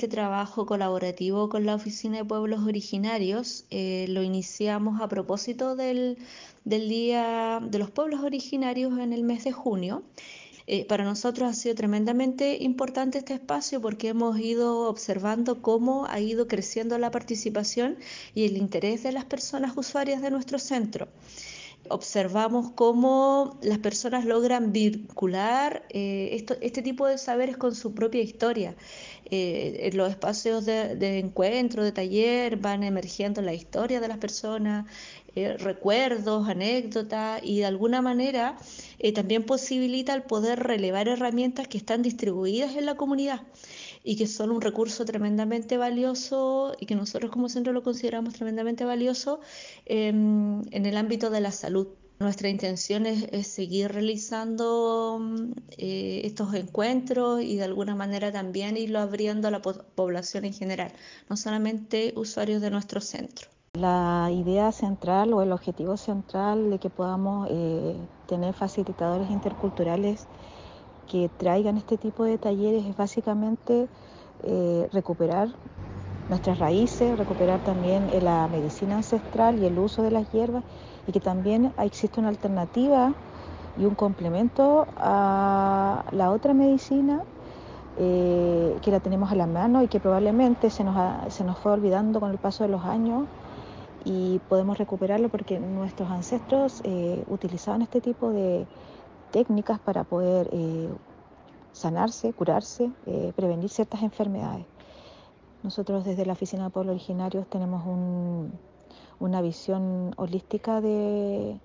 este trabajo colaborativo con la Oficina de Pueblos Originarios eh, lo iniciamos a propósito del, Día de los Pueblos Originarios en el mes de junio. Eh, para nosotros ha sido tremendamente importante este espacio porque hemos ido observando cómo ha ido creciendo la participación y el interés de las personas usuarias de nuestro centro observamos cómo las personas logran vincular eh, este tipo de saberes con su propia historia. Eh, los espacios de, encuentro, de taller, van emergiendo la historia de las personas, eh, recuerdos, anécdotas y de alguna manera también posibilita el poder relevar herramientas que están distribuidas en la comunidad y que son un recurso tremendamente valioso y que nosotros como centro lo consideramos tremendamente valioso em, en el ámbito de la salud. Nuestra intención es, seguir realizando eh, estos encuentros y de alguna manera también irlo abriendo a la población en general, no solamente usuarios de nuestro centro. La idea central o el objetivo central de que podamos eh, tener facilitadores interculturales que traigan este tipo de talleres es básicamente eh, recuperar nuestras raíces, recuperar también eh, la medicina ancestral y el uso de las hierbas y que también existe una alternativa y un complemento a la otra medicina que la tenemos a la mano y que probablemente se nos, se nos fue olvidando con el paso de los años y podemos recuperarlo porque nuestros ancestros utilizaban este tipo de, técnicas para poder eh, sanarse, curarse, eh, prevenir ciertas enfermedades. Nosotros desde la Oficina de Pueblos Originarios tenemos una visión holística de,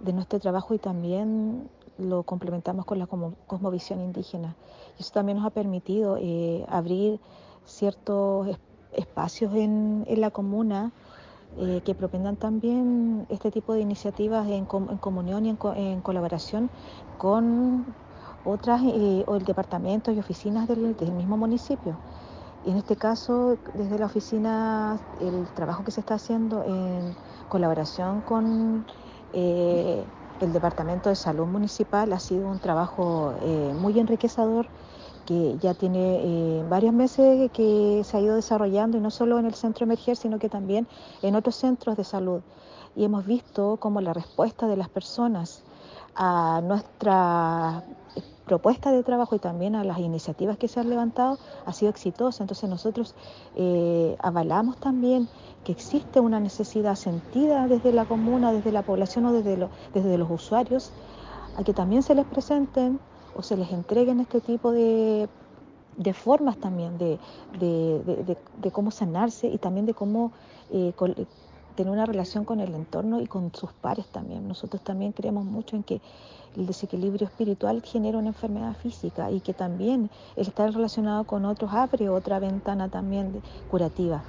nuestro trabajo y también lo complementamos con la cosmovisión indígena. Eso también nos ha permitido eh, abrir ciertos espacios en, en la comuna eh, que propendan también este tipo de iniciativas en, comunión y en, colaboración con otras eh, o el departamento y oficinas del, mismo municipio. en este caso, desde la oficina, el trabajo que se está haciendo en colaboración con eh, el Departamento de Salud Municipal ha sido un trabajo muy enriquecedor que ya tiene eh, varios meses que se ha ido desarrollando y no solo en el centro Emerger, sino que también en otros centros de salud. Y hemos visto cómo la respuesta de las personas a nuestra propuesta de trabajo y también a las iniciativas que se han levantado ha sido exitosa. Entonces nosotros eh, avalamos también que existe una necesidad sentida desde la comuna, desde la población o desde, desde los usuarios, a que también se les presenten o se les entreguen este tipo de, formas también de, cómo sanarse y también de cómo eh, tener una relación con el entorno y con sus pares también. Nosotros también creemos mucho en que el desequilibrio espiritual genera una enfermedad física y que también el estar relacionado con otros abre otra ventana también curativa.